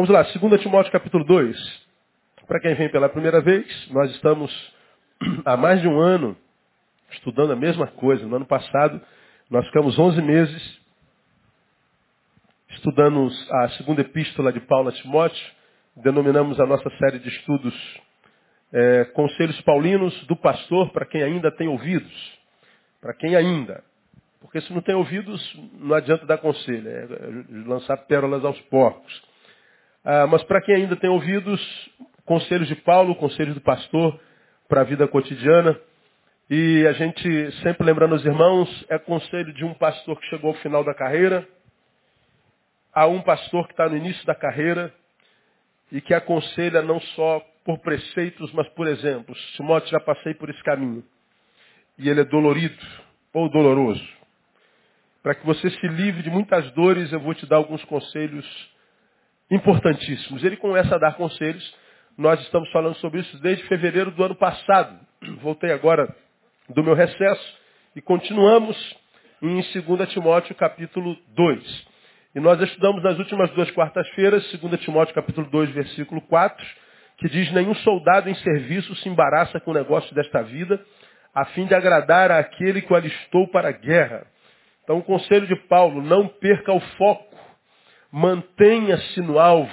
Vamos lá, 2 Timóteo capítulo 2. Para quem vem pela primeira vez, nós estamos há mais de um ano estudando a mesma coisa. No ano passado, nós ficamos 11 meses estudando a segunda epístola de Paulo a Timóteo. Denominamos a nossa série de estudos é, Conselhos Paulinos do Pastor para quem ainda tem ouvidos. Para quem ainda. Porque se não tem ouvidos, não adianta dar conselho. É lançar pérolas aos porcos. Ah, mas para quem ainda tem ouvidos, conselhos de Paulo, conselhos do pastor para a vida cotidiana. E a gente, sempre lembrando os irmãos, é conselho de um pastor que chegou ao final da carreira, a um pastor que está no início da carreira e que aconselha não só por preceitos, mas por exemplos. Timóteo, já passei por esse caminho. E ele é dolorido ou doloroso. Para que você se livre de muitas dores, eu vou te dar alguns conselhos importantíssimos. Ele começa a dar conselhos. Nós estamos falando sobre isso desde fevereiro do ano passado. Voltei agora do meu recesso e continuamos em 2 Timóteo capítulo 2. E nós estudamos nas últimas duas quartas-feiras, 2 Timóteo capítulo 2, versículo 4, que diz, nenhum soldado em serviço se embaraça com o negócio desta vida, a fim de agradar àquele que o alistou para a guerra. Então o conselho de Paulo, não perca o foco, mantenha-se no alvo.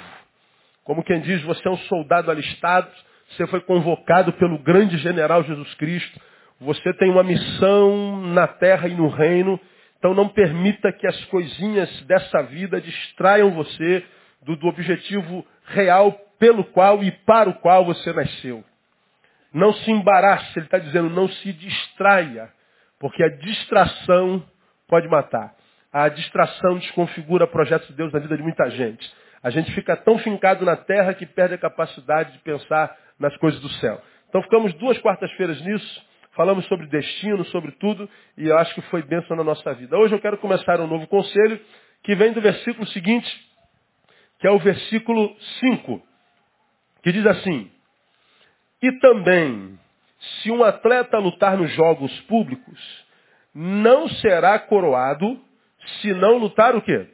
Como quem diz, você é um soldado alistado, você foi convocado pelo grande general Jesus Cristo, você tem uma missão na terra e no reino, então não permita que as coisinhas dessa vida distraiam você do, do objetivo real pelo qual e para o qual você nasceu. Não se embarace, ele está dizendo, não se distraia, porque a distração pode matar. A distração desconfigura projetos de Deus na vida de muita gente. A gente fica tão fincado na terra que perde a capacidade de pensar nas coisas do céu. Então ficamos duas quartas-feiras nisso, falamos sobre destino, sobre tudo, e eu acho que foi bênção na nossa vida. Hoje eu quero começar um novo conselho que vem do versículo seguinte, que é o versículo 5, que diz assim, e também, se um atleta lutar nos jogos públicos, não será coroado se não lutar o quê?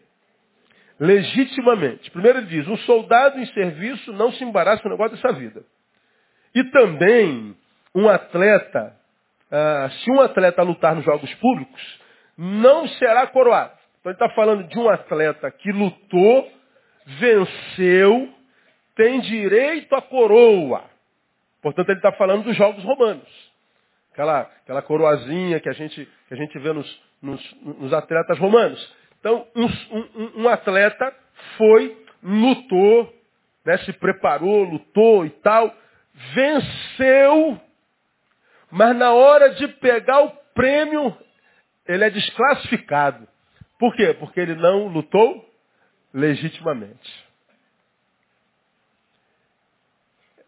Legitimamente. Primeiro ele diz, um soldado em serviço não se embaraça com o negócio dessa vida. E também, um atleta, ah, se um atleta lutar nos jogos públicos, não será coroado. Então ele está falando de um atleta que lutou, venceu, tem direito à coroa. Portanto, ele está falando dos jogos romanos. Aquela, aquela coroazinha que a gente, que a gente vê nos, nos, nos atletas romanos. Então, um, um, um atleta foi, lutou, né, se preparou, lutou e tal, venceu, mas na hora de pegar o prêmio, ele é desclassificado. Por quê? Porque ele não lutou legitimamente.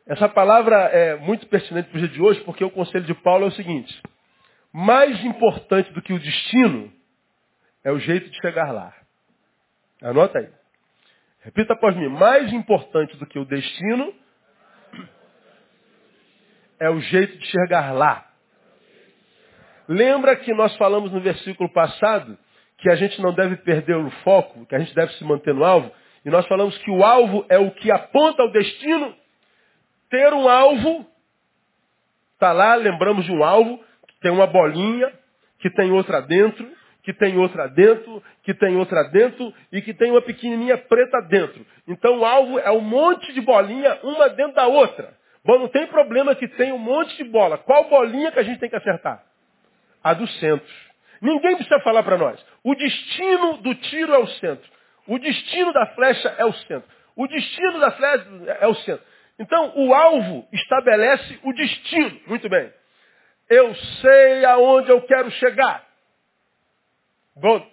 Essa palavra é muito pertinente para o dia de hoje, porque o conselho de Paulo é o seguinte: mais importante do que o destino é o jeito de chegar lá. Anota aí. Repita após mim: mais importante do que o destino é o jeito de chegar lá. Lembra que nós falamos no versículo passado que a gente não deve perder o foco, que a gente deve se manter no alvo, e nós falamos que o alvo é o que aponta ao destino ter um alvo Está lá, lembramos de um alvo, tem uma bolinha, que tem outra dentro, que tem outra dentro, que tem outra dentro e que tem uma pequenininha preta dentro. Então o alvo é um monte de bolinha, uma dentro da outra. Bom, não tem problema que tem um monte de bola. Qual bolinha que a gente tem que acertar? A do centro. Ninguém precisa falar para nós. O destino do tiro é o centro. O destino da flecha é o centro. O destino da flecha é o centro. Então, o alvo estabelece o destino. Muito bem. Eu sei aonde eu quero chegar. Bom,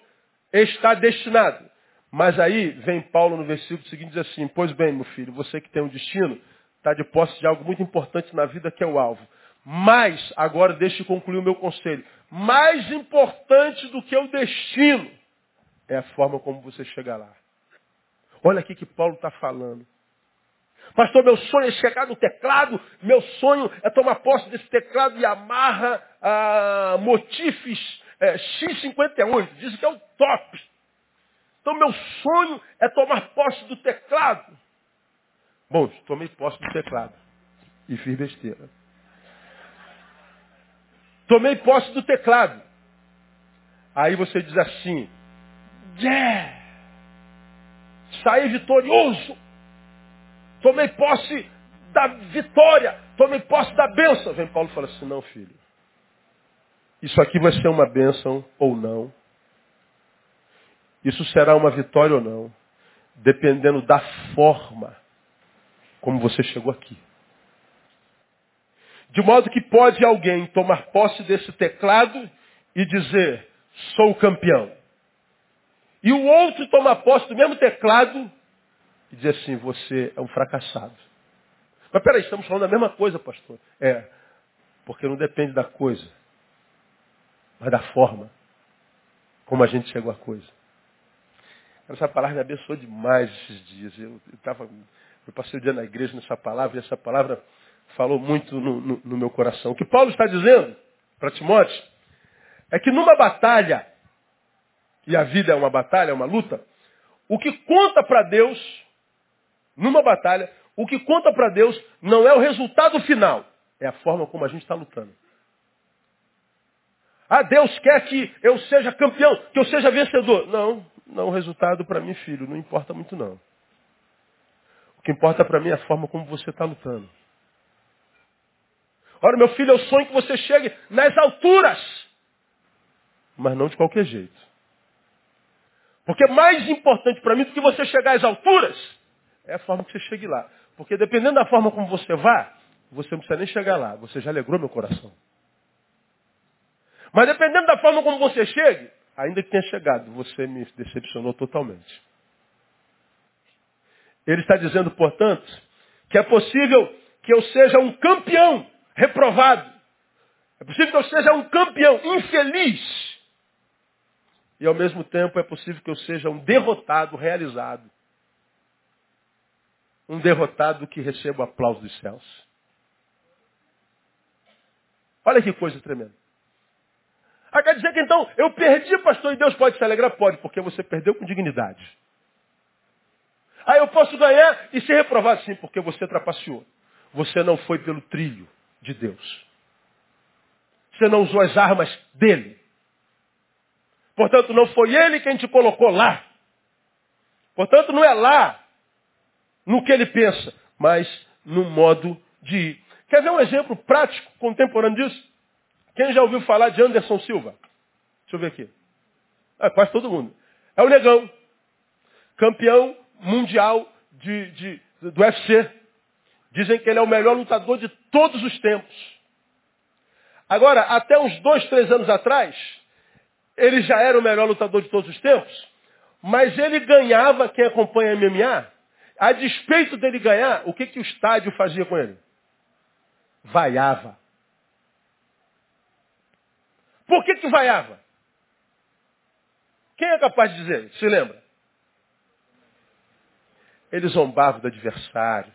está destinado. Mas aí vem Paulo no versículo seguinte diz assim, pois bem, meu filho, você que tem um destino, está de posse de algo muito importante na vida que é o alvo. Mas, agora deixe eu concluir o meu conselho. Mais importante do que o destino é a forma como você chega lá. Olha aqui que Paulo está falando. Pastor, meu sonho é chegar no teclado, meu sonho é tomar posse desse teclado e amarra ah, motifs é, X58, diz que é o top. Então meu sonho é tomar posse do teclado. Bom, tomei posse do teclado e fiz besteira. Tomei posse do teclado. Aí você diz assim, yeah! Saí vitorioso. Tomei posse da vitória. Tomei posse da bênção. Vem Paulo e fala assim, não, filho. Isso aqui vai ser uma bênção ou não. Isso será uma vitória ou não. Dependendo da forma como você chegou aqui. De modo que pode alguém tomar posse desse teclado e dizer, sou o campeão. E o outro tomar posse do mesmo teclado e dizer assim, você é um fracassado. Mas peraí, estamos falando da mesma coisa, pastor. É, porque não depende da coisa, mas da forma como a gente chegou à coisa. Essa palavra me abençoou demais esses dias. Eu, eu, tava, eu passei o dia na igreja nessa palavra e essa palavra falou muito no, no, no meu coração. O que Paulo está dizendo para Timóteo é que numa batalha, e a vida é uma batalha, é uma luta, o que conta para Deus, numa batalha, o que conta para Deus não é o resultado final, é a forma como a gente está lutando. Ah, Deus quer que eu seja campeão, que eu seja vencedor. Não, não, o resultado para mim, filho, não importa muito não. O que importa para mim é a forma como você está lutando. Ora, meu filho, eu sonho que você chegue nas alturas. Mas não de qualquer jeito. Porque mais importante para mim do que você chegar às alturas é a forma que você chegue lá. Porque dependendo da forma como você vá, você não precisa nem chegar lá. Você já alegrou meu coração. Mas dependendo da forma como você chegue, ainda que tenha chegado, você me decepcionou totalmente. Ele está dizendo, portanto, que é possível que eu seja um campeão reprovado. É possível que eu seja um campeão infeliz. E ao mesmo tempo é possível que eu seja um derrotado realizado. Um derrotado que receba o aplauso dos céus. Olha que coisa tremenda. Ah, quer dizer que então eu perdi, pastor, e Deus pode se alegrar? Pode, porque você perdeu com dignidade. Ah, eu posso ganhar e ser reprovado? Sim, porque você trapaceou. Você não foi pelo trilho de Deus. Você não usou as armas dele. Portanto, não foi ele quem te colocou lá. Portanto, não é lá no que ele pensa, mas no modo de ir. Quer ver um exemplo prático, contemporâneo disso? Quem já ouviu falar de Anderson Silva? Deixa eu ver aqui. É, quase todo mundo. É o negão. Campeão mundial de, de, do UFC. Dizem que ele é o melhor lutador de todos os tempos. Agora, até uns dois, três anos atrás, ele já era o melhor lutador de todos os tempos, mas ele ganhava, quem acompanha MMA, a despeito dele ganhar, o que, que o estádio fazia com ele? Vaiava. Por que, que vaiava? Quem é capaz de dizer? Se lembra? Ele zombava do adversário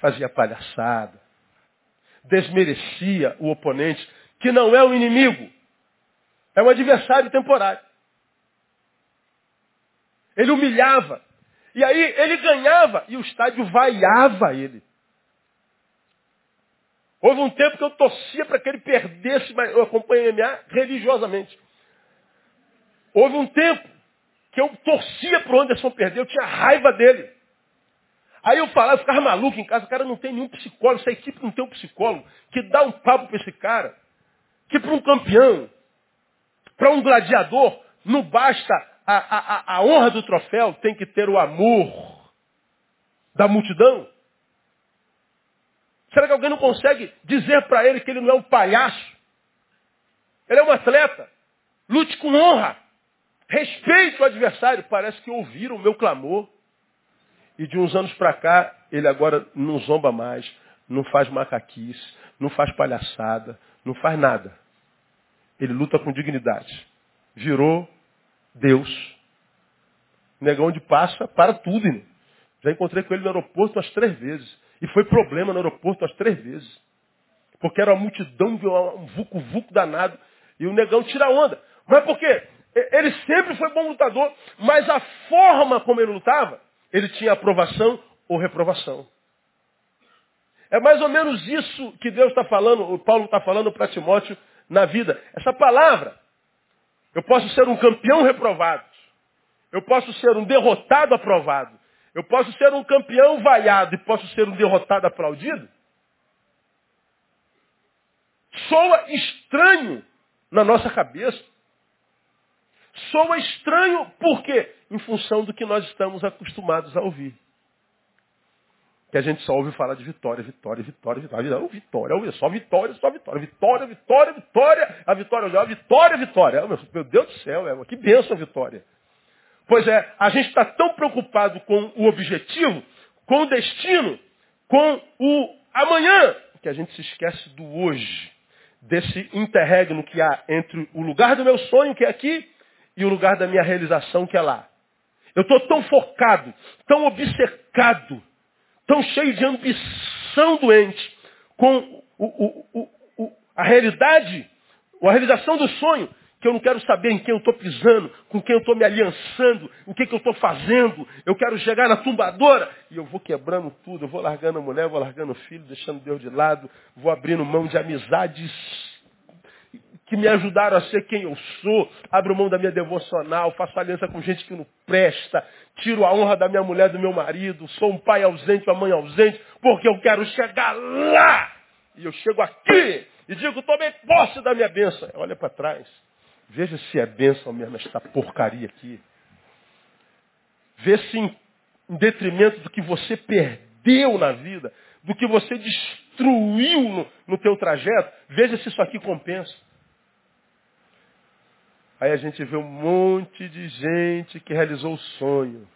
fazia palhaçada, desmerecia o oponente, que não é um inimigo, é um adversário temporário. Ele humilhava. E aí ele ganhava e o estádio vaiava ele. Houve um tempo que eu torcia para que ele perdesse, mas eu acompanhei MMA religiosamente. Houve um tempo que eu torcia para o Anderson perder, eu tinha raiva dele. Aí eu falava, eu ficava maluco em casa, o cara não tem nenhum psicólogo, essa equipe não tem um psicólogo que dá um papo para esse cara. Que para um campeão, para um gladiador, não basta a, a, a honra do troféu, tem que ter o amor da multidão. Será que alguém não consegue dizer para ele que ele não é um palhaço? Ele é um atleta. Lute com honra. Respeite o adversário. Parece que ouviram o meu clamor. E de uns anos para cá, ele agora não zomba mais, não faz macaquice, não faz palhaçada, não faz nada. Ele luta com dignidade. Virou Deus. Negão onde passa, para tudo. Já encontrei com ele no aeroporto umas três vezes. E foi problema no aeroporto umas três vezes. Porque era uma multidão, um vucu-vucu danado. E o negão tira onda. Mas por quê? Ele sempre foi bom lutador, mas a forma como ele lutava, ele tinha aprovação ou reprovação. É mais ou menos isso que Deus está falando, o Paulo está falando para Timóteo na vida. Essa palavra. Eu posso ser um campeão reprovado. Eu posso ser um derrotado aprovado. Eu posso ser um campeão vaiado e posso ser um derrotado aplaudido? Soa estranho na nossa cabeça. Soa estranho por quê? Em função do que nós estamos acostumados a ouvir. Que a gente só ouve falar de vitória, vitória, vitória, vitória. Vitória, só vitória, só vitória. Vitória, vitória, vitória. A vitória, a vitória, vitória. Meu Deus do céu, é, que benção a vitória. Pois é, a gente está tão preocupado com o objetivo, com o destino, com o amanhã, que a gente se esquece do hoje, desse interregno que há entre o lugar do meu sonho, que é aqui, e o lugar da minha realização, que é lá. Eu estou tão focado, tão obcecado, tão cheio de ambição doente com o, o, o, a realidade, a realização do sonho, que eu não quero saber em quem eu estou pisando, com quem eu estou me aliançando, o que, que eu estou fazendo. Eu quero chegar na tumbadora e eu vou quebrando tudo, eu vou largando a mulher, vou largando o filho, deixando Deus de lado, vou abrindo mão de amizades que me ajudaram a ser quem eu sou, abro mão da minha devocional, faço aliança com gente que não presta, tiro a honra da minha mulher, do meu marido, sou um pai ausente, uma mãe ausente, porque eu quero chegar lá. E eu chego aqui e digo, tomei posse da minha bênção. Olha para trás. Veja se é bênção mesmo esta porcaria aqui. Vê se em, detrimento do que você perdeu na vida, do que você destruiu no, no teu trajeto, veja se isso aqui compensa. Aí a gente vê um monte de gente que realizou o sonho.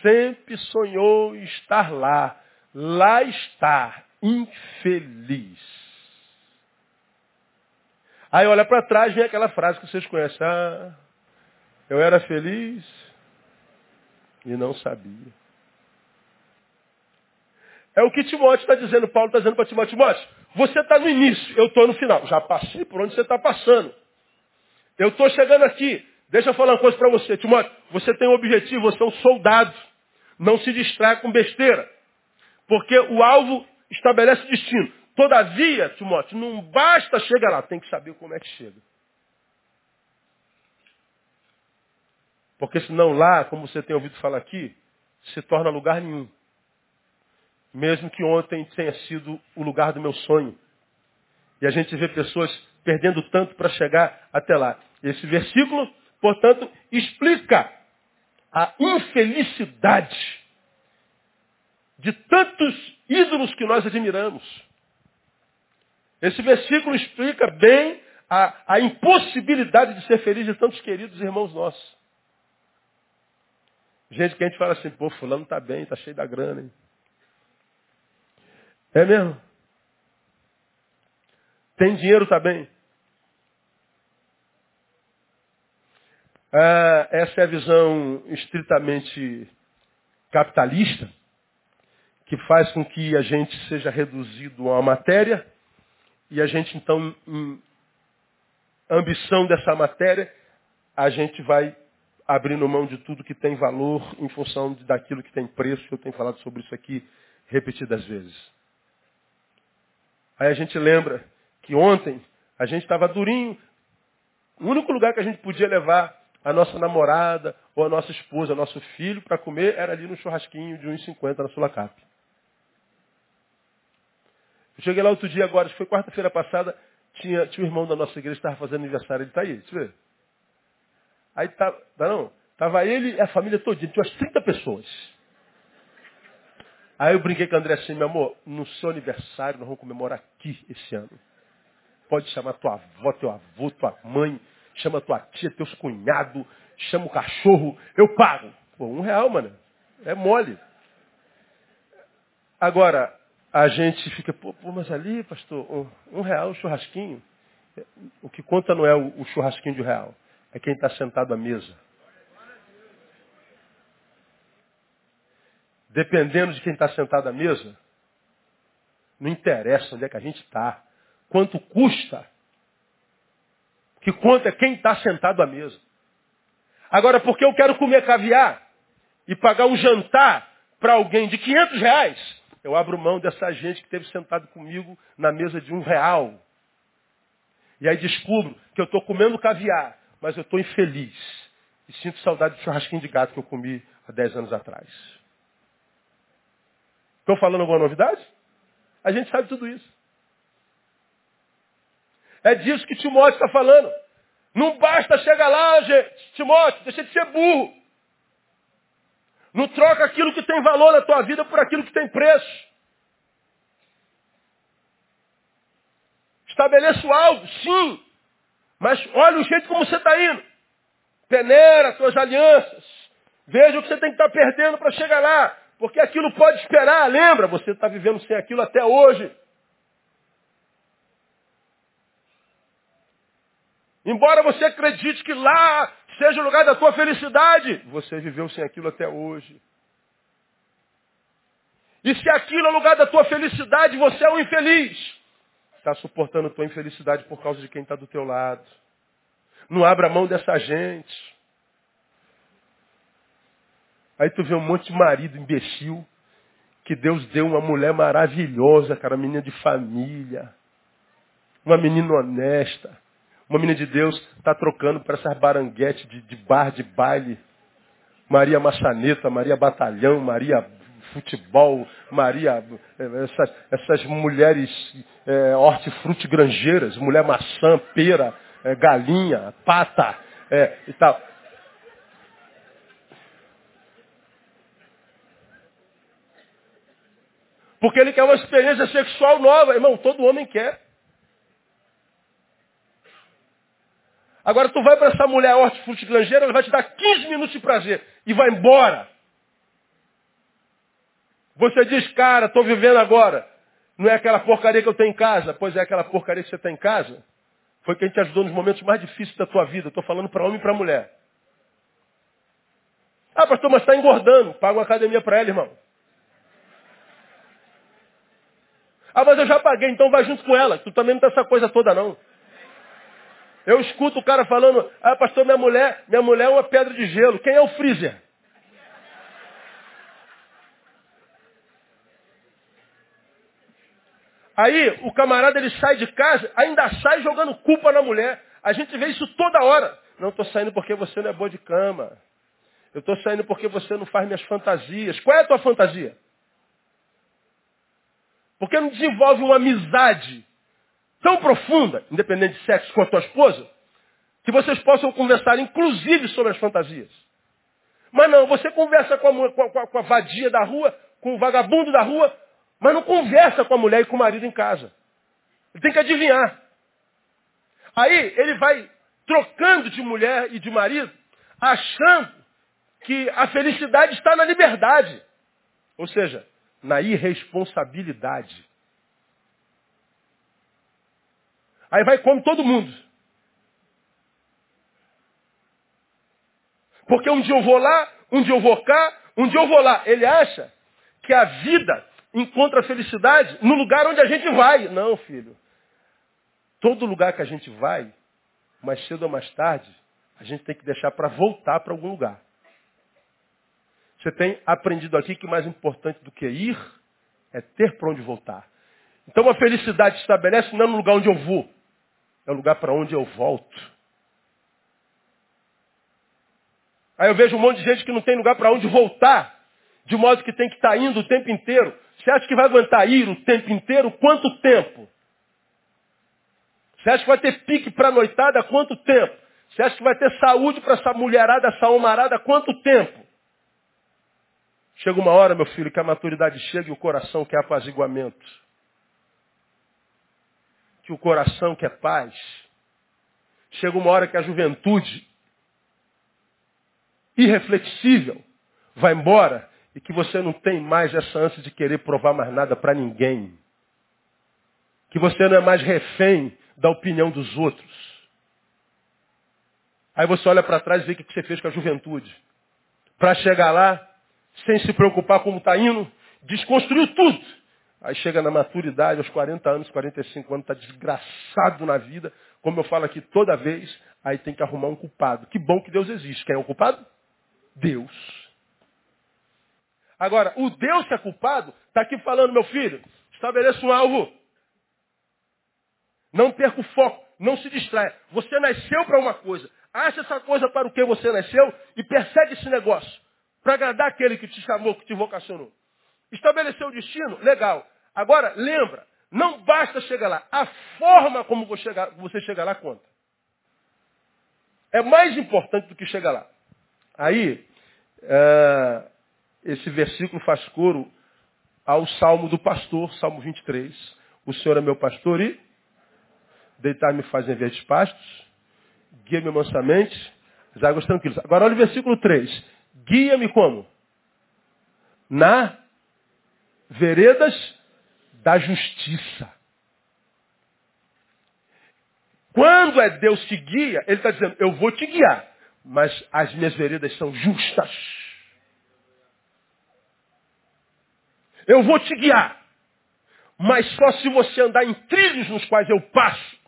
Sempre sonhou em estar lá. Lá está, infeliz. Aí olha para trás, vem aquela frase que vocês conhecem. Ah, eu era feliz e não sabia. É o que Timóteo está dizendo, Paulo está dizendo para Timóteo, Timóteo, você está no início, eu estou no final. Já passei por onde você está passando. Eu estou chegando aqui. Deixa eu falar uma coisa para você, Timóteo. Você tem um objetivo, você é um soldado. Não se distrai com besteira. Porque o alvo estabelece destino. Todavia, Timóteo, não basta chegar lá, tem que saber como é que chega. Porque senão lá, como você tem ouvido falar aqui, se torna lugar nenhum. Mesmo que ontem tenha sido o lugar do meu sonho. E a gente vê pessoas perdendo tanto para chegar até lá. Esse versículo, portanto, explica a infelicidade de tantos ídolos que nós admiramos. Esse versículo explica bem a, a impossibilidade de ser feliz de tantos queridos irmãos nossos. Gente que a gente fala assim, pô, fulano está bem, está cheio da grana. Hein? É mesmo? Tem dinheiro, está bem. Ah, essa é a visão estritamente capitalista, que faz com que a gente seja reduzido uma matéria e a gente, então, em ambição dessa matéria, a gente vai abrindo mão de tudo que tem valor em função daquilo que tem preço. Eu tenho falado sobre isso aqui repetidas vezes. Aí a gente lembra que ontem a gente estava durinho. O único lugar que a gente podia levar a nossa namorada ou a nossa esposa, nosso filho, para comer era ali no churrasquinho de 1,50 na Sulacap. Eu cheguei lá outro dia agora, acho que foi quarta-feira passada, tinha, tinha um irmão da nossa igreja que estava fazendo aniversário, ele está aí, deixa eu ver. Aí tá, tá não, tava ele e a família toda, tinha umas 30 pessoas. Aí eu brinquei com o André assim, meu amor, no seu aniversário nós vamos comemorar aqui esse ano. Pode chamar tua avó, teu avô, tua mãe, chama tua tia, teus cunhados, chama o cachorro, eu pago. Pô, um real, mano. É mole. Agora, a gente fica, pô, pô mas ali, pastor, um, um real, um churrasquinho. O que conta não é o, o churrasquinho de um real, é quem está sentado à mesa. Dependendo de quem está sentado à mesa, não interessa onde é que a gente está. Quanto custa? Que conta é quem está sentado à mesa. Agora, porque eu quero comer caviar e pagar um jantar para alguém de 500 reais, eu abro mão dessa gente que esteve sentado comigo na mesa de um real. E aí descubro que eu estou comendo caviar, mas eu estou infeliz. E sinto saudade do churrasquinho de gato que eu comi há 10 anos atrás. Estou falando alguma novidade? A gente sabe tudo isso. É disso que Timóteo está falando. Não basta chegar lá, gente. Timóteo, deixa de ser burro. Não troca aquilo que tem valor na tua vida por aquilo que tem preço. Estabeleço algo, sim. Mas olha o jeito como você está indo. Peneira suas alianças. Veja o que você tem que estar tá perdendo para chegar lá. Porque aquilo pode esperar. Lembra, você está vivendo sem aquilo até hoje. Embora você acredite que lá seja o lugar da tua felicidade, você viveu sem aquilo até hoje. E se aquilo é o lugar da tua felicidade, você é um infeliz. Está suportando tua infelicidade por causa de quem está do teu lado. Não abra mão dessa gente. Aí tu vê um monte de marido imbecil que Deus deu uma mulher maravilhosa, cara, menina de família, uma menina honesta uma menina de Deus está trocando para essas baranguetes de, de bar, de baile. Maria Maçaneta, Maria Batalhão, Maria Futebol, Maria, eh, essas, essas mulheres é, hortifruti granjeiras, mulher maçã, pera, é, galinha, pata é, e tal. Porque ele quer uma experiência sexual nova, irmão, todo homem quer. Agora tu vai para essa mulher hortifrutigranjeira, ela vai te dar 15 minutos de prazer e vai embora. Você diz, cara, estou vivendo agora. Não é aquela porcaria que eu tenho em casa? Pois é aquela porcaria que você tem em casa. Foi quem te ajudou nos momentos mais difíceis da tua vida. Estou falando para homem e para mulher. Ah, pastor, mas está engordando. Paga uma academia para ela, irmão. Ah, mas eu já paguei, então vai junto com ela. Tu também não tem essa coisa toda, não. Eu escuto o cara falando, ah, pastor, minha mulher, minha mulher é uma pedra de gelo. Quem é o freezer? Aí o camarada ele sai de casa, ainda sai jogando culpa na mulher. A gente vê isso toda hora. Não estou saindo porque você não é boa de cama. Eu estou saindo porque você não faz minhas fantasias. Qual é a tua fantasia? Porque não desenvolve uma amizade tão profunda, independente de sexo, com a esposa, que vocês possam conversar, inclusive, sobre as fantasias. Mas não, você conversa com a, com, a, com a, vadia da rua, com o vagabundo da rua, mas não conversa com a mulher e com o marido em casa. Ele tem que adivinhar. Aí ele vai trocando de mulher e de marido, achando que a felicidade está na liberdade. Ou seja, na irresponsabilidade. Aí vai come todo mundo. Porque um dia eu vou lá, um dia eu vou cá, um dia eu vou lá. Ele acha que a vida encontra felicidade no lugar onde a gente vai. Não, filho. Todo lugar que a gente vai, mais cedo ou mais tarde, a gente tem que deixar para voltar para algum lugar. Você tem aprendido aqui que mais importante do que ir é ter para onde voltar. Então a felicidade se estabelece não no lugar onde eu vou, é o lugar para onde eu volto. Aí eu vejo um monte de gente que não tem lugar para onde voltar, de modo que tem que estar tá indo o tempo inteiro. Você acha que vai aguentar ir o tempo inteiro? Quanto tempo? Você acha que vai ter pique para noitada? Quanto tempo? Você acha que vai ter saúde para essa mulherada, essa homarada? Quanto tempo? Chega uma hora, meu filho, que a maturidade chega e o coração quer apaziguamento. Que o coração quer paz. Chega uma hora que a juventude, irreflexível, vai embora e que você não tem mais essa ânsia de querer provar mais nada para ninguém. Que você não é mais refém da opinião dos outros. Aí você olha para trás e vê o que você fez com a juventude. Para chegar lá, sem se preocupar como está indo, desconstruiu tudo. Aí chega na maturidade, aos 40 anos, 45 anos, está desgraçado na vida, como eu falo aqui toda vez, aí tem que arrumar um culpado. Que bom que Deus existe. Quem é o culpado? Deus. Agora, o Deus que é culpado está aqui falando, meu filho, estabeleça um alvo. Não perca o foco, não se distraia. Você nasceu para uma coisa. Acha essa coisa para o que você nasceu e persegue esse negócio. Para agradar aquele que te chamou, que te vocacionou. Estabeleceu o destino? Legal. Agora, lembra, não basta chegar lá. A forma como você chega lá conta. É mais importante do que chegar lá. Aí, é, esse versículo faz coro ao Salmo do pastor, Salmo 23. O Senhor é meu pastor e deitar-me faz em verdes pastos, guia-me mansamente, as águas tranquilas. Agora olha o versículo 3. Guia-me como? Na veredas da justiça. Quando é Deus que guia, Ele está dizendo, eu vou te guiar, mas as minhas veredas são justas. Eu vou te guiar, mas só se você andar em trilhos nos quais eu passo.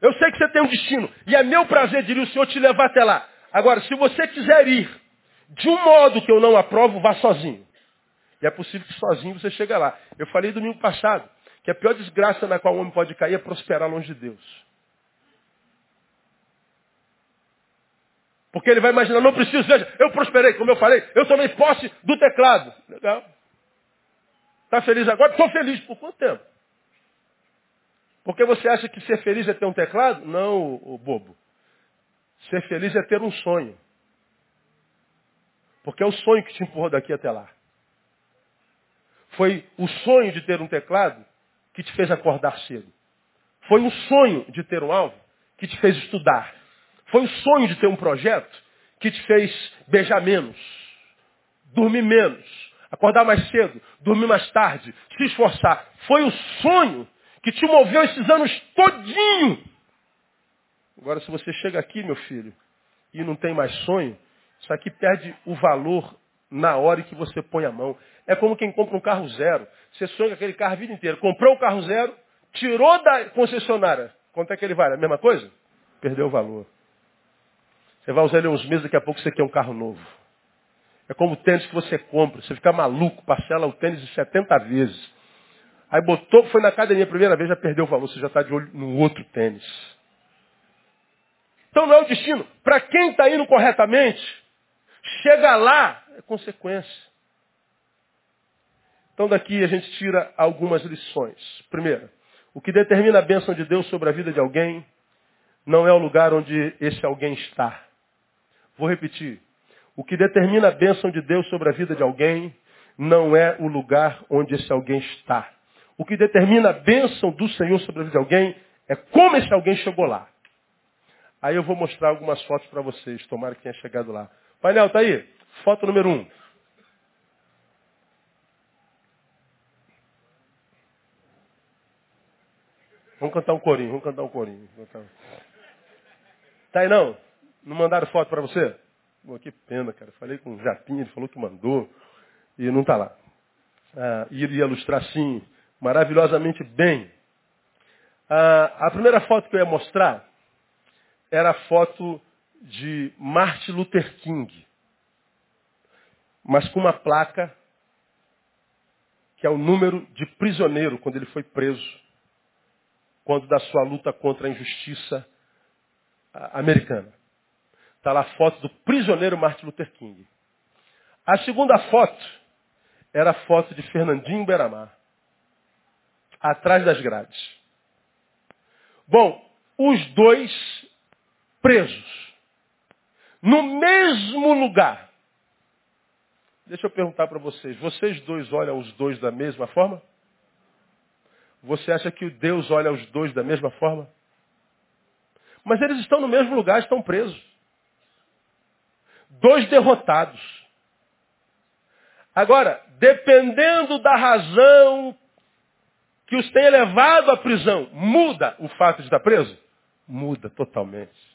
Eu sei que você tem um destino. E é meu prazer, diria o Senhor, te levar até lá. Agora, se você quiser ir de um modo que eu não aprovo, vá sozinho. E é possível que sozinho você chegue lá. Eu falei domingo passado que a pior desgraça na qual o homem pode cair é prosperar longe de Deus. Porque ele vai imaginar, não preciso, veja, eu prosperei, como eu falei, eu tomei posse do teclado. Legal. Está feliz agora? Estou feliz. Por quanto tempo? Porque você acha que ser feliz é ter um teclado? Não, o bobo. Ser feliz é ter um sonho. Porque é o sonho que te empurrou daqui até lá. Foi o sonho de ter um teclado que te fez acordar cedo. Foi o sonho de ter um alvo que te fez estudar. Foi o sonho de ter um projeto que te fez beijar menos, dormir menos, acordar mais cedo, dormir mais tarde, se esforçar. Foi o sonho que te moveu esses anos todinho. Agora, se você chega aqui, meu filho, e não tem mais sonho, isso aqui perde o valor na hora que você põe a mão. É como quem compra um carro zero. Você sonha aquele carro a vida inteira. Comprou o carro zero, tirou da concessionária. Quanto é que ele vale? A mesma coisa? Perdeu o valor. Você vai usar ele uns meses, daqui a pouco você quer um carro novo. É como o tênis que você compra. Você fica maluco, parcela o tênis de 70 vezes. Aí botou, foi na academia a primeira vez, já perdeu o valor, você já está de olho no outro tênis. Então não é o destino. Para quem está indo corretamente, chega lá, é consequência. Então daqui a gente tira algumas lições. Primeiro, o que determina a bênção de Deus sobre a vida de alguém não é o lugar onde esse alguém está. Vou repetir. O que determina a bênção de Deus sobre a vida de alguém não é o lugar onde esse alguém está. O que determina a bênção do Senhor sobre a vida de alguém é como esse alguém chegou lá. Aí eu vou mostrar algumas fotos para vocês. Tomara que tenha chegado lá. Painel, tá aí? Foto número um. Vamos cantar um corinho, vamos cantar um corinho. Tá aí não? Não mandaram foto para você? Pô, que pena, cara. Falei com o Japinha, ele falou que mandou e não está lá. Ah, iria ilustrar sim maravilhosamente bem. Ah, a primeira foto que eu ia mostrar era a foto de Martin Luther King, mas com uma placa que é o número de prisioneiro quando ele foi preso, quando da sua luta contra a injustiça americana. Está lá a foto do prisioneiro Martin Luther King. A segunda foto era a foto de Fernandinho Beramar, atrás das grades. Bom, os dois presos, no mesmo lugar. Deixa eu perguntar para vocês, vocês dois olham os dois da mesma forma? Você acha que Deus olha os dois da mesma forma? Mas eles estão no mesmo lugar, estão presos. Dois derrotados. Agora, dependendo da razão que os tenha levado à prisão, muda o fato de estar preso? Muda totalmente.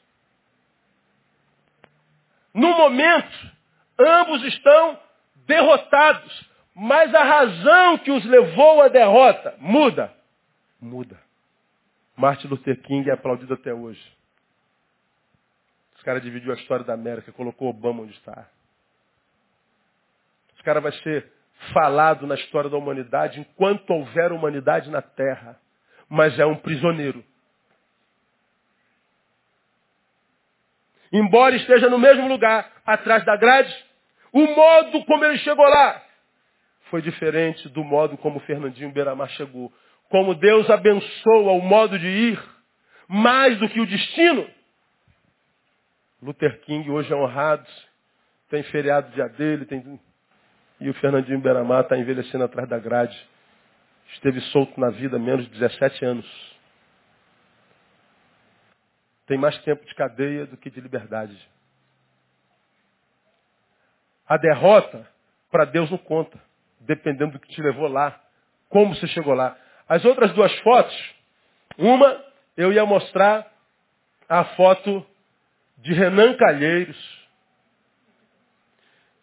No momento, ambos estão derrotados, mas a razão que os levou à derrota muda? Muda. Martin Luther King é aplaudido até hoje. Os cara dividiu a história da América, colocou Obama onde está. Esse cara vai ser falado na história da humanidade enquanto houver humanidade na Terra. Mas é um prisioneiro. Embora esteja no mesmo lugar, atrás da grade, o modo como ele chegou lá foi diferente do modo como Fernandinho Beiramar chegou. Como Deus abençoa o modo de ir, mais do que o destino. Luther King hoje é honrado, tem feriado dia dele, tem e o Fernandinho Beramar está envelhecendo atrás da grade. Esteve solto na vida menos de 17 anos. Tem mais tempo de cadeia do que de liberdade. A derrota, para Deus não conta, dependendo do que te levou lá, como você chegou lá. As outras duas fotos, uma eu ia mostrar a foto de Renan Calheiros,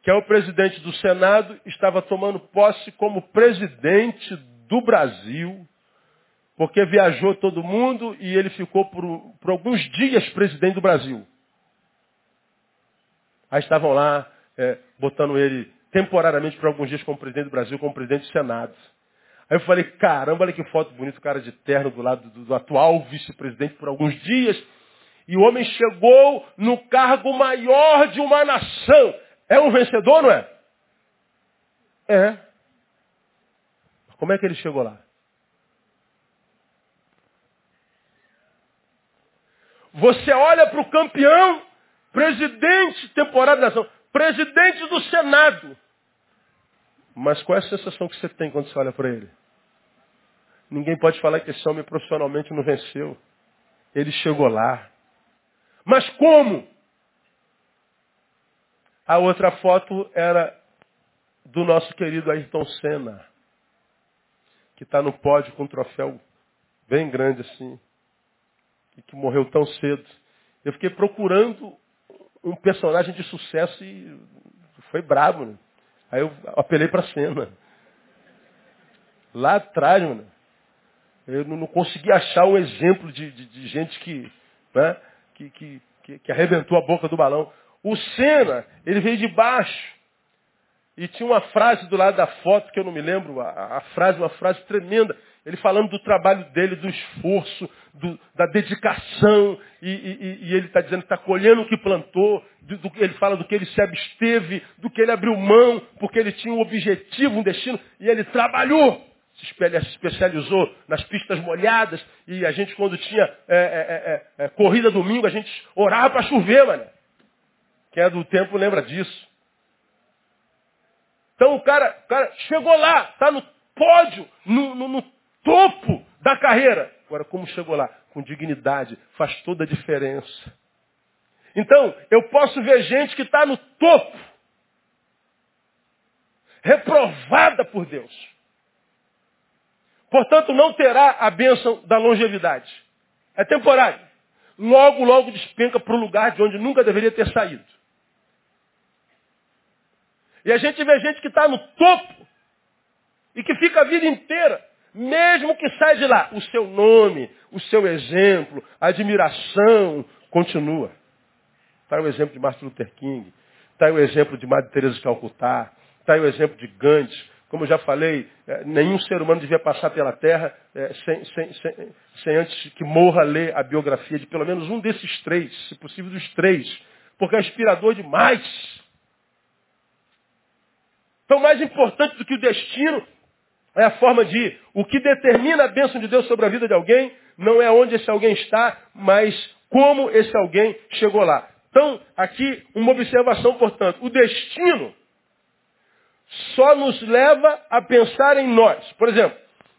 que é o presidente do Senado, estava tomando posse como presidente do Brasil, porque viajou todo mundo e ele ficou por, por alguns dias presidente do Brasil. Aí estavam lá, é, botando ele temporariamente por alguns dias como presidente do Brasil, como presidente do Senado. Aí eu falei, caramba, olha que foto bonita, o cara de terno do lado do, do atual vice-presidente por alguns dias. E o homem chegou no cargo maior de uma nação. É um vencedor, não é? É. Como é que ele chegou lá? Você olha para o campeão, presidente temporário da nação, presidente do Senado. Mas qual é a sensação que você tem quando você olha para ele? Ninguém pode falar que esse homem profissionalmente não venceu. Ele chegou lá. Mas como? A outra foto era do nosso querido Ayrton Senna, que está no pódio com um troféu bem grande assim, e que morreu tão cedo. Eu fiquei procurando um personagem de sucesso e foi brabo, né? Aí eu apelei para Senna. Lá atrás, mano, eu não consegui achar um exemplo de, de, de gente que, né, que, que, que, que arrebentou a boca do balão. O Senna, ele veio de baixo. E tinha uma frase do lado da foto, que eu não me lembro, a, a frase, uma frase tremenda. Ele falando do trabalho dele, do esforço, do, da dedicação, e, e, e ele está dizendo que está colhendo o que plantou, do, do, ele fala do que ele se absteve, do que ele abriu mão, porque ele tinha um objetivo, um destino, e ele trabalhou, se especializou nas pistas molhadas, e a gente quando tinha é, é, é, é corrida domingo, a gente orava para chover, mano. Quem é do tempo lembra disso. Então o cara, o cara chegou lá, está no pódio, no, no, no topo da carreira. Agora, como chegou lá? Com dignidade, faz toda a diferença. Então, eu posso ver gente que está no topo, reprovada por Deus. Portanto, não terá a bênção da longevidade. É temporário. Logo, logo despenca para o lugar de onde nunca deveria ter saído. E a gente vê gente que está no topo e que fica a vida inteira, mesmo que saia de lá, o seu nome, o seu exemplo, a admiração continua. Está o exemplo de Martin Luther King, está o exemplo de Madre Teresa de Calcutá, está o exemplo de Gandhi. como eu já falei, é, nenhum ser humano devia passar pela terra é, sem, sem, sem, sem antes que morra ler a biografia de pelo menos um desses três, se possível dos três, porque é inspirador demais. Então, mais importante do que o destino é a forma de. O que determina a bênção de Deus sobre a vida de alguém não é onde esse alguém está, mas como esse alguém chegou lá. Então, aqui uma observação, portanto, o destino só nos leva a pensar em nós. Por exemplo,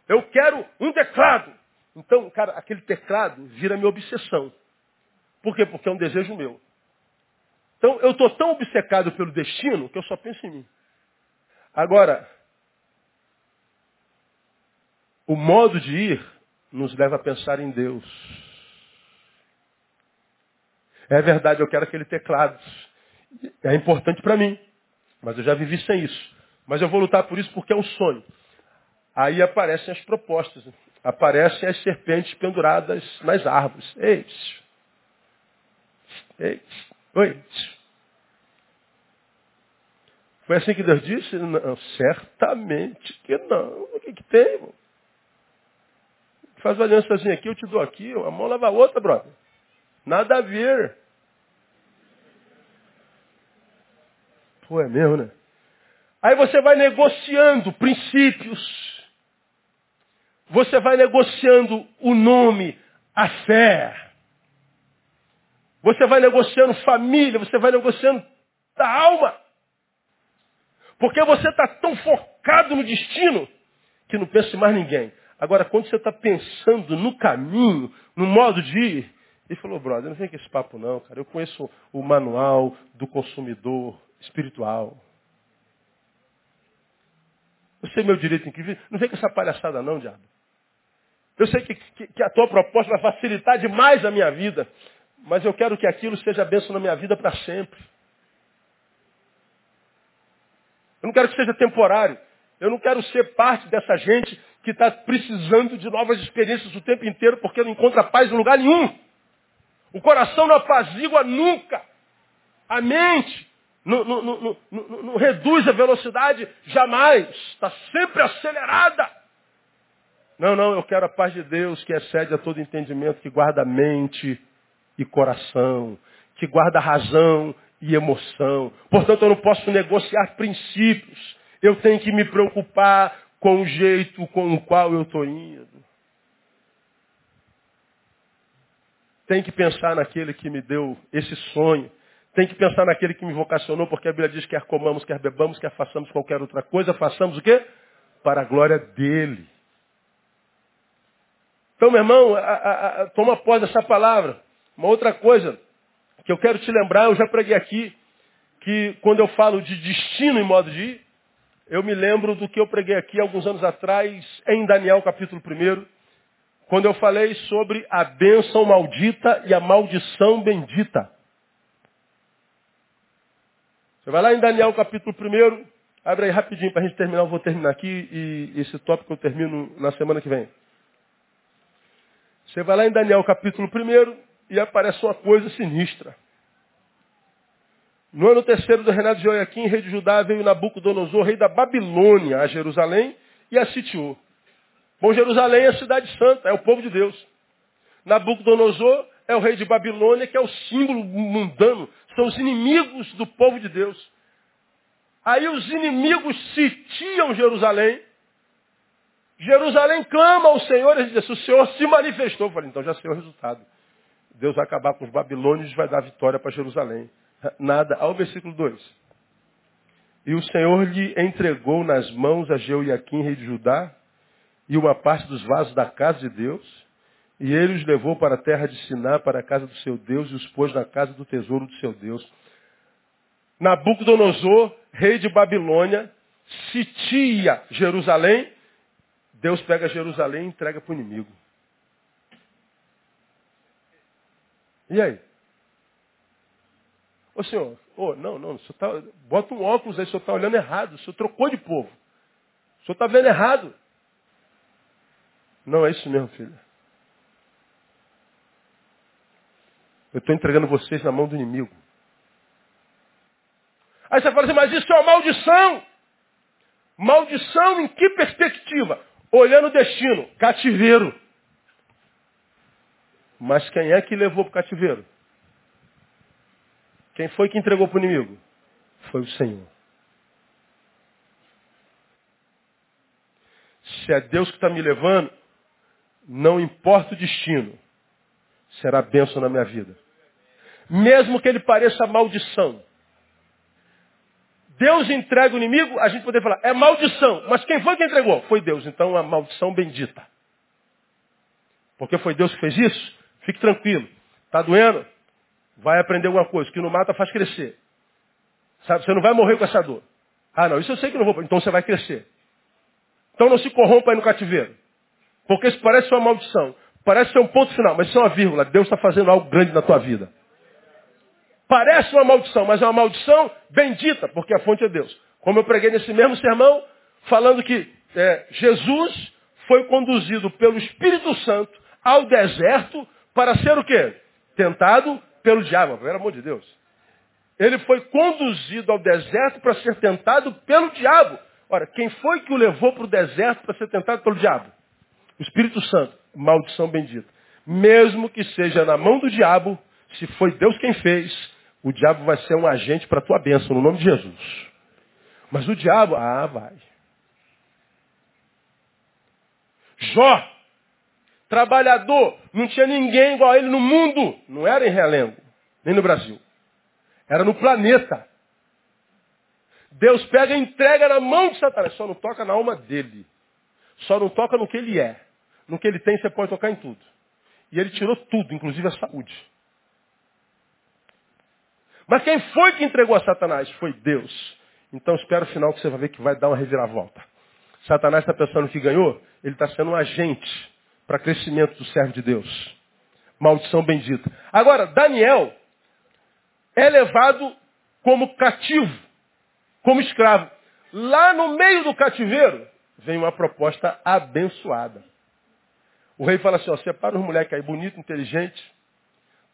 eu quero um teclado. Então, cara, aquele teclado vira minha obsessão. Por quê? Porque é um desejo meu. Então, eu estou tão obcecado pelo destino que eu só penso em mim. Agora, o modo de ir nos leva a pensar em Deus. É verdade, eu quero aquele teclado. É importante para mim. Mas eu já vivi sem isso. Mas eu vou lutar por isso porque é um sonho. Aí aparecem as propostas. Aparecem as serpentes penduradas nas árvores. Ei, ei, oi. Foi assim que Deus disse? Não, certamente que não. O que, que tem, irmão? Faz uma aliançazinha aqui, eu te dou aqui, a mão lava a outra, brother. Nada a ver. Pô, é mesmo, né? Aí você vai negociando princípios. Você vai negociando o nome, a fé. Você vai negociando família, você vai negociando a alma. Porque você está tão focado no destino que não pensa em mais ninguém. Agora, quando você está pensando no caminho, no modo de ir, ele falou, brother, não vem com esse papo não, cara. Eu conheço o manual do consumidor espiritual. Eu sei meu direito incrível. Não vem com essa palhaçada não, diabo. Eu sei que, que, que, a tua proposta vai facilitar demais a minha vida. Mas eu quero que aquilo seja bênção na minha vida para sempre. Eu não quero que seja temporário. Eu não quero ser parte dessa gente que está precisando de novas experiências o tempo inteiro porque não encontra paz em lugar nenhum. O coração não apazigua nunca. A mente não, não, não, não reduz a velocidade jamais. Está sempre acelerada. Não, não, eu quero a paz de Deus que excede a todo entendimento, que guarda mente e coração, que guarda razão e emoção. Portanto, eu não posso negociar princípios. Eu tenho que me preocupar com o jeito com o qual eu estou indo. Tem que pensar naquele que me deu esse sonho. Tem que pensar naquele que me vocacionou, porque a Bíblia diz que quer comamos, quer bebamos, quer façamos qualquer outra coisa, façamos o quê? Para a glória dele. Então, meu irmão, a, a, a, toma posse dessa palavra. Uma outra coisa que eu quero te lembrar, eu já preguei aqui, que quando eu falo de destino em modo de ir, eu me lembro do que eu preguei aqui alguns anos atrás, em Daniel capítulo 1, quando eu falei sobre a bênção maldita e a maldição bendita. Você vai lá em Daniel capítulo 1, abre aí rapidinho para a gente terminar, eu vou terminar aqui e esse tópico eu termino na semana que vem. Você vai lá em Daniel capítulo 1 e aparece uma coisa sinistra. No ano terceiro do reinado de Joaquim, rei de Judá, veio Nabucodonosor, rei da Babilônia, a Jerusalém e a sitiou. Bom, Jerusalém é a cidade santa, é o povo de Deus. Nabucodonosor é o rei de Babilônia, que é o símbolo mundano, são os inimigos do povo de Deus. Aí os inimigos sitiam Jerusalém. Jerusalém clama ao Senhor e diz: o Senhor se manifestou. Eu falei, então já sei o resultado. Deus vai acabar com os babilônios e vai dar vitória para Jerusalém. Nada. Ao versículo 2. E o Senhor lhe entregou nas mãos a Jeoiaquim, rei de Judá, e uma parte dos vasos da casa de Deus, e ele os levou para a terra de Siná, para a casa do seu Deus, e os pôs na casa do tesouro do seu Deus. Nabucodonosor, rei de Babilônia, sitia Jerusalém. Deus pega Jerusalém e entrega para o inimigo. E aí? Ô senhor, oh, não, não, o senhor tá, bota um óculos aí, o senhor está olhando errado, o senhor trocou de povo. O senhor está vendo errado. Não é isso mesmo, filho. Eu estou entregando vocês na mão do inimigo. Aí você fala assim, mas isso é uma maldição. Maldição em que perspectiva? Olhando o destino, cativeiro. Mas quem é que levou para o cativeiro? Quem foi que entregou para o inimigo? Foi o Senhor. Se é Deus que está me levando, não importa o destino, será bênção na minha vida. Mesmo que ele pareça maldição. Deus entrega o inimigo, a gente poderia falar, é maldição. Mas quem foi que entregou? Foi Deus. Então a maldição bendita. Porque foi Deus que fez isso? Fique tranquilo. Está doendo? Vai aprender alguma coisa. O que não mata faz crescer. Sabe, você não vai morrer com essa dor. Ah, não, isso eu sei que não vou. Então você vai crescer. Então não se corrompa aí no cativeiro. Porque isso parece uma maldição. Parece ser um ponto final, mas isso é uma vírgula. Deus está fazendo algo grande na tua vida. Parece uma maldição, mas é uma maldição bendita, porque a fonte é Deus. Como eu preguei nesse mesmo sermão, falando que é, Jesus foi conduzido pelo Espírito Santo ao deserto para ser o quê? Tentado pelo diabo, pelo amor de Deus. Ele foi conduzido ao deserto para ser tentado pelo diabo. Ora, quem foi que o levou para o deserto para ser tentado pelo diabo? O Espírito Santo. Maldição bendita. Mesmo que seja na mão do diabo, se foi Deus quem fez, o diabo vai ser um agente para a tua bênção, no nome de Jesus. Mas o diabo, ah, vai. Jó, trabalhador, não tinha ninguém igual a ele no mundo. Não era em Realengo, nem no Brasil. Era no planeta. Deus pega e entrega na mão de Satanás. Só não toca na alma dele. Só não toca no que ele é. No que ele tem, você pode tocar em tudo. E ele tirou tudo, inclusive a saúde. Mas quem foi que entregou a Satanás? Foi Deus. Então espera o final que você vai ver que vai dar uma reviravolta. Satanás está pensando que ganhou, ele está sendo um agente para crescimento do servo de Deus. Maldição bendita. Agora, Daniel é levado como cativo, como escravo. Lá no meio do cativeiro, vem uma proposta abençoada. O rei fala assim, ó, separa os moleques aí, bonito, inteligente,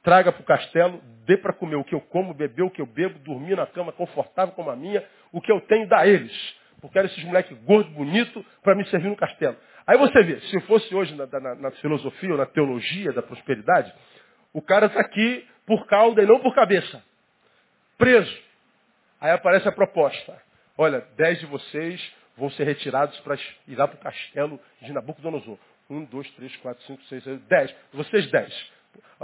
traga para o castelo, dê para comer o que eu como, beber o que eu bebo, dormir na cama confortável como a minha, o que eu tenho dá a eles. Porque quero esses moleques gordos, bonitos, para me servir no castelo. Aí você vê, se fosse hoje na, na, na filosofia ou na teologia da prosperidade, o cara está aqui por cauda e não por cabeça. Preso. Aí aparece a proposta. Olha, dez de vocês vão ser retirados para ir lá para o castelo de Nabucodonosor. Um, dois, três, quatro, cinco, seis, sete, dez. Vocês dez.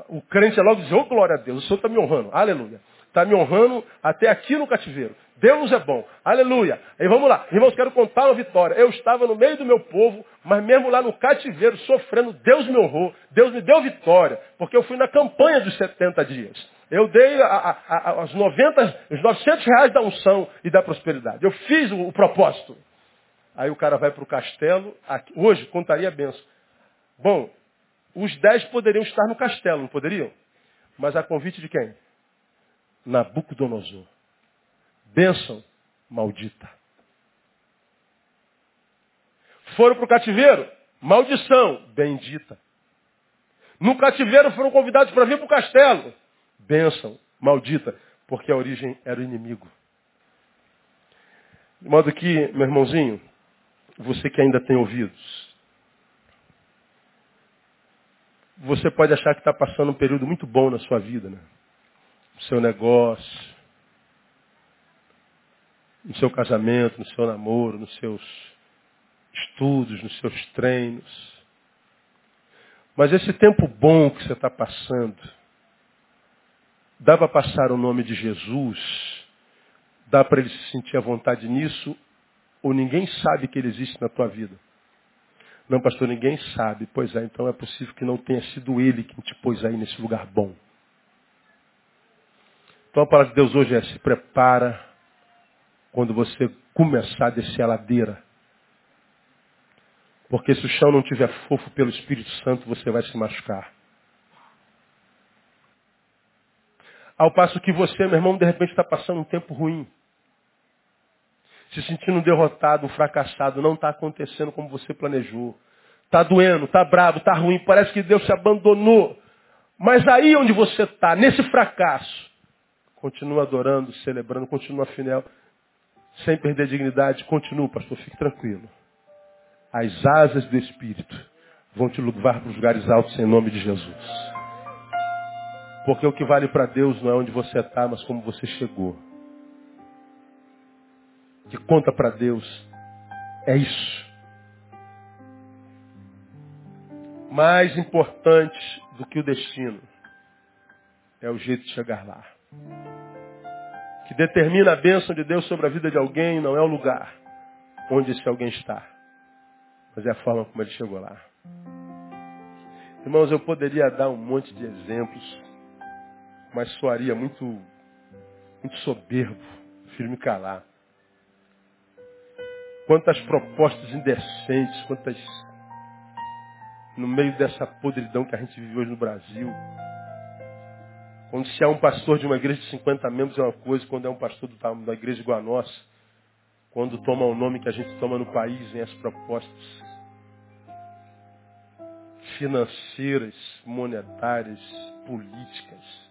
O crente é logo diz, oh glória a Deus, o Senhor está me honrando. Aleluia. Está me honrando até aqui no cativeiro. Deus é bom. Aleluia. E vamos lá. Irmãos, quero contar uma vitória. Eu estava no meio do meu povo, mas mesmo lá no cativeiro, sofrendo, Deus me honrou. Deus me deu vitória. Porque eu fui na campanha dos 70 dias. Eu dei a, a, a, as 90, os 900 reais da unção e da prosperidade. Eu fiz o, o propósito. Aí o cara vai para o castelo. Aqui, hoje contaria a benção. Bom, os 10 poderiam estar no castelo, não poderiam? Mas a convite de quem? Nabucodonosor. Bênção maldita. Foram para o cativeiro? Maldição bendita. No cativeiro foram convidados para vir para o castelo. Bênção maldita, porque a origem era o inimigo. De modo que, meu irmãozinho, você que ainda tem ouvidos, você pode achar que está passando um período muito bom na sua vida, né? No seu negócio, no seu casamento, no seu namoro, nos seus estudos, nos seus treinos. Mas esse tempo bom que você está passando, dá para passar o nome de Jesus? Dá para ele se sentir à vontade nisso? Ou ninguém sabe que ele existe na tua vida? Não, pastor, ninguém sabe. Pois é, então é possível que não tenha sido ele quem te pôs aí nesse lugar bom. Então a palavra de Deus hoje é se prepara quando você começar a descer a ladeira. Porque se o chão não tiver fofo pelo Espírito Santo, você vai se machucar. Ao passo que você, meu irmão, de repente está passando um tempo ruim. Se sentindo derrotado, fracassado, não está acontecendo como você planejou. Está doendo, está bravo, está ruim, parece que Deus te abandonou. Mas aí onde você está, nesse fracasso, Continua adorando, celebrando, continua fiel. sem perder dignidade, continua, pastor, fique tranquilo. As asas do Espírito vão te levar para os lugares altos em nome de Jesus. Porque o que vale para Deus não é onde você está, mas como você chegou. O que conta para Deus é isso. Mais importante do que o destino é o jeito de chegar lá. Que determina a bênção de Deus sobre a vida de alguém não é o lugar onde esse alguém está, mas é a forma como ele chegou lá. Irmãos, eu poderia dar um monte de exemplos, mas soaria muito, muito soberbo, prefiro me calar. Quantas propostas indecentes, quantas. No meio dessa podridão que a gente vive hoje no Brasil. Quando se há um pastor de uma igreja de 50 membros é uma coisa, quando é um pastor da igreja igual a nossa, quando toma o nome que a gente toma no país, vem as propostas financeiras, monetárias, políticas.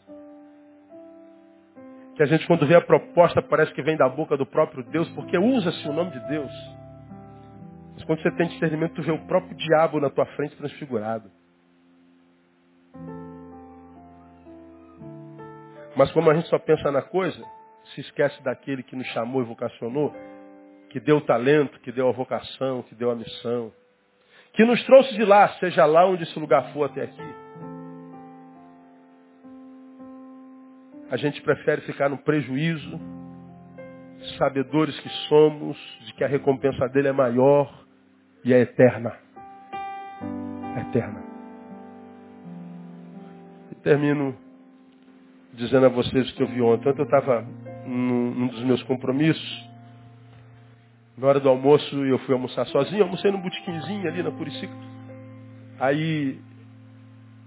Que a gente, quando vê a proposta, parece que vem da boca do próprio Deus, porque usa-se o nome de Deus. Mas quando você tem discernimento, tu vê o próprio diabo na tua frente transfigurado. Mas como a gente só pensa na coisa, se esquece daquele que nos chamou e vocacionou, que deu o talento, que deu a vocação, que deu a missão, que nos trouxe de lá, seja lá onde esse lugar for até aqui. A gente prefere ficar no prejuízo, sabedores que somos, de que a recompensa dele é maior e é eterna. É eterna. E termino dizendo a vocês o que eu vi ontem. Ontem eu estava num, num dos meus compromissos. Na hora do almoço eu fui almoçar sozinho, almocei num botiquinzinho ali na Puricica. Aí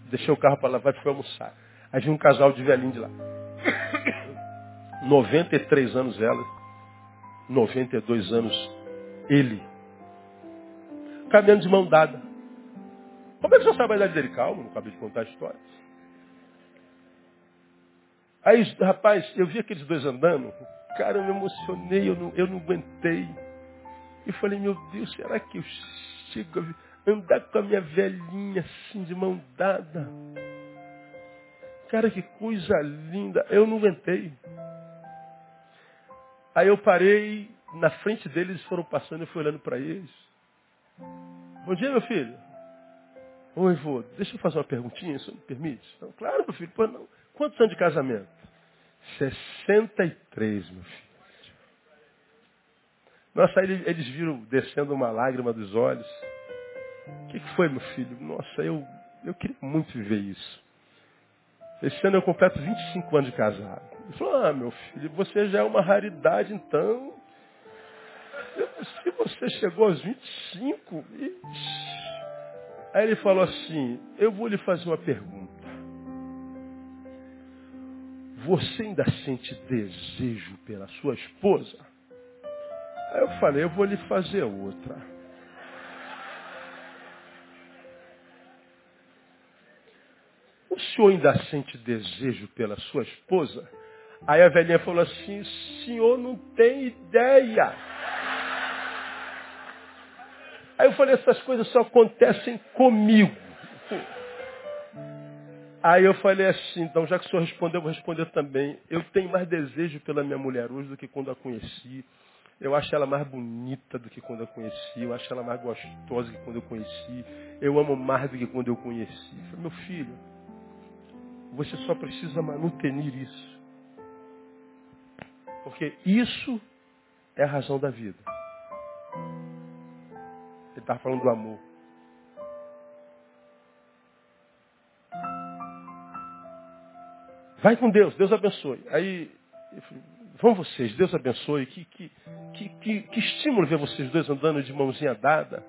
deixei o carro para lavar e fui almoçar. Aí vi um casal de velhinho de lá. 93 anos ela, 92 anos ele. Caminhando de mão dada. Como é que você sabe a idade dele? Calma, não acabei de contar a história. Aí, rapaz, eu vi aqueles dois andando. Cara, eu me emocionei, eu não, eu não aguentei. E falei, meu Deus, será que eu chego a andar com a minha velhinha assim, de mão dada? Cara, que coisa linda. Eu não aguentei. Aí eu parei na frente deles, eles foram passando, eu fui olhando para eles. Bom dia, meu filho. Oi, vô, deixa eu fazer uma perguntinha, se me permite? Então, claro, meu filho, pô, não. Quantos anos de casamento? 63, meu filho. Nossa, aí eles viram descendo uma lágrima dos olhos. O que, que foi, meu filho? Nossa, eu, eu queria muito viver isso. Esse ano eu completo 25 anos de casado. Ele falou, ah, meu filho, você já é uma raridade, então. Se você chegou aos 25, ixi. Aí ele falou assim, eu vou lhe fazer uma pergunta. Você ainda sente desejo pela sua esposa? Aí eu falei, eu vou lhe fazer outra. O senhor ainda sente desejo pela sua esposa? Aí a velhinha falou assim, senhor não tem ideia. Aí eu falei, essas coisas só acontecem comigo. Aí eu falei assim, então já que o senhor respondeu, eu vou responder também. Eu tenho mais desejo pela minha mulher hoje do que quando a conheci. Eu acho ela mais bonita do que quando eu conheci. Eu acho ela mais gostosa do que quando eu conheci. Eu amo mais do que quando eu conheci. Eu falei, meu filho, você só precisa manutenir isso. Porque isso é a razão da vida. Ele estava falando do amor. Vai com Deus, Deus abençoe. Aí, vão vocês, Deus abençoe. Que, que, que, que, que estímulo ver vocês dois andando de mãozinha dada.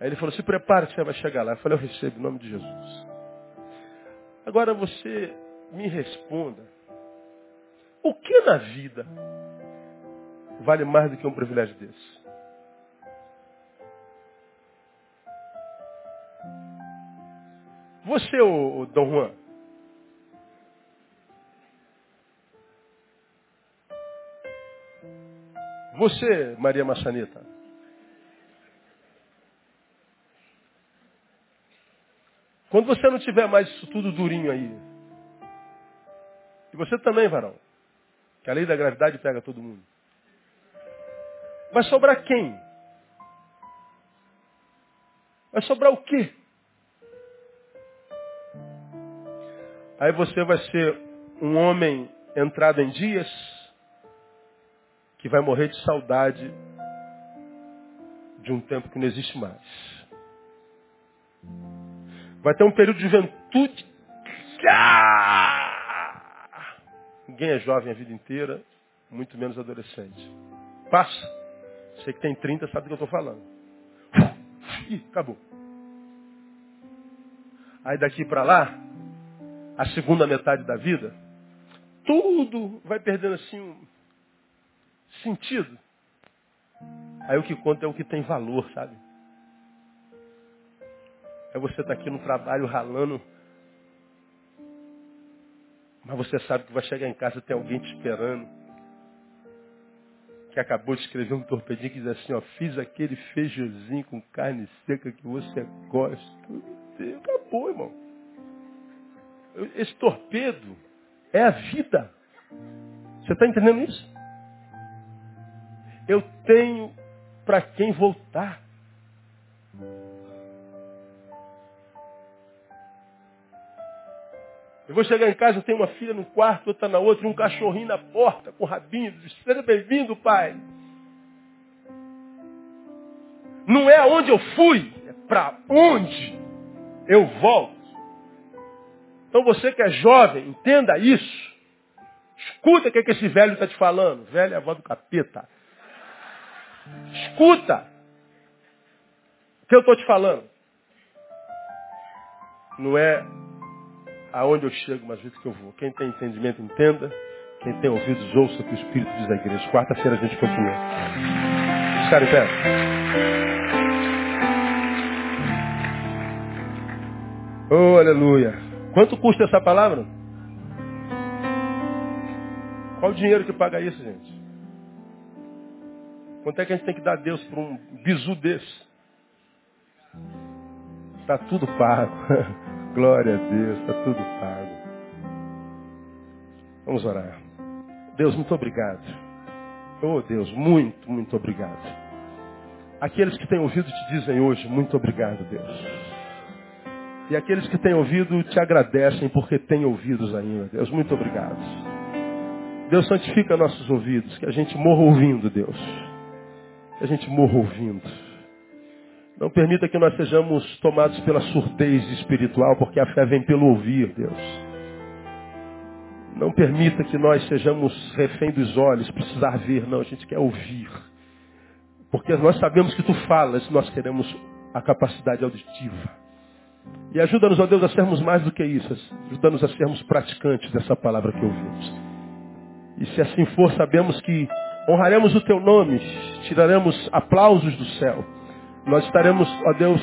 Aí ele falou, se prepare que você vai chegar lá. Eu falei, eu recebo em nome de Jesus. Agora você me responda. O que na vida vale mais do que um privilégio desse? Você, o Dom Juan, Você, Maria Maçaneta. Quando você não tiver mais isso tudo durinho aí, e você também, varão, que a lei da gravidade pega todo mundo, vai sobrar quem? Vai sobrar o quê? Aí você vai ser um homem entrado em dias que vai morrer de saudade de um tempo que não existe mais. Vai ter um período de juventude. Ah! Ninguém é jovem a vida inteira, muito menos adolescente. Passa. Você que tem 30 sabe do que eu estou falando. Ih, acabou. Aí daqui para lá, a segunda metade da vida, tudo vai perdendo assim um sentido. Aí o que conta é o que tem valor, sabe? É você estar tá aqui no trabalho ralando, mas você sabe que vai chegar em casa e tem alguém te esperando. Que acabou de escrever um torpedinho que diz assim, ó, fiz aquele feijozinho com carne seca que você gosta. Acabou, irmão. Esse torpedo é a vida. Você está entendendo isso? Eu tenho para quem voltar. Eu vou chegar em casa, eu tenho uma filha no quarto, outra na outra, e um cachorrinho na porta, com rabinho. Seja bem-vindo, pai. Não é aonde eu fui, é para onde eu volto. Então você que é jovem, entenda isso. Escuta o que, é que esse velho está te falando. Velho é a voz do capeta. Escuta o que eu estou te falando. Não é aonde eu chego, mas o que eu vou. Quem tem entendimento, entenda. Quem tem ouvidos, ouça o que o Espírito diz da igreja. Quarta-feira a gente continua. Ficar em pé. Oh, aleluia. Quanto custa essa palavra? Qual o dinheiro que paga isso, gente? Quanto é que a gente tem que dar a Deus por um bizu desse? Está tudo pago. Glória a Deus, está tudo pago. Vamos orar. Deus, muito obrigado. Oh Deus, muito, muito obrigado. Aqueles que têm ouvido te dizem hoje, muito obrigado, Deus. E aqueles que têm ouvido te agradecem porque têm ouvidos ainda. Deus, muito obrigado. Deus santifica nossos ouvidos, que a gente morra ouvindo, Deus. Que a gente morra ouvindo. Não permita que nós sejamos tomados pela surdez espiritual, porque a fé vem pelo ouvir, Deus. Não permita que nós sejamos refém dos olhos, precisar ver, não, a gente quer ouvir. Porque nós sabemos que tu falas, nós queremos a capacidade auditiva. E ajuda-nos, ó Deus, a sermos mais do que isso. Ajuda-nos a sermos praticantes dessa palavra que ouvimos. E se assim for, sabemos que honraremos o teu nome, tiraremos aplausos do céu. Nós estaremos, ó Deus,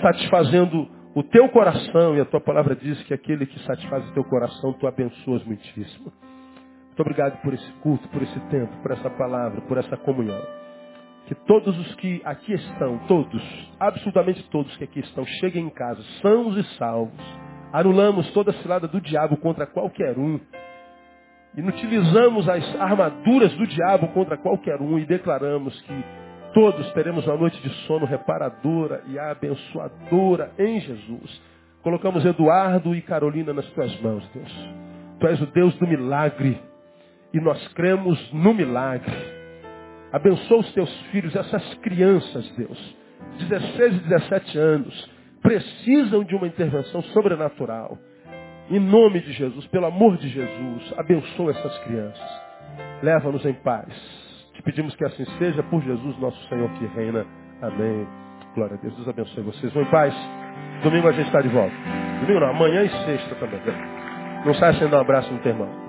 satisfazendo o teu coração. E a tua palavra diz que aquele que satisfaz o teu coração, tu abençoas muitíssimo. Muito obrigado por esse culto, por esse tempo, por essa palavra, por essa comunhão que todos os que aqui estão, todos, absolutamente todos que aqui estão, cheguem em casa sãos e salvos. Anulamos toda a cilada do diabo contra qualquer um. Inutilizamos as armaduras do diabo contra qualquer um e declaramos que todos teremos uma noite de sono reparadora e abençoadora em Jesus. Colocamos Eduardo e Carolina nas tuas mãos, Deus. Tu és o Deus do milagre e nós cremos no milagre. Abençoa os teus filhos, essas crianças, Deus, 16 e 17 anos, precisam de uma intervenção sobrenatural. Em nome de Jesus, pelo amor de Jesus, abençoa essas crianças. Leva-nos em paz. Te pedimos que assim seja por Jesus, nosso Senhor que reina. Amém. Glória a Deus. Deus abençoe vocês. Vão em paz. Domingo a gente está de volta. Domingo não, amanhã e sexta também. Não sai sem dar um abraço no teu irmão.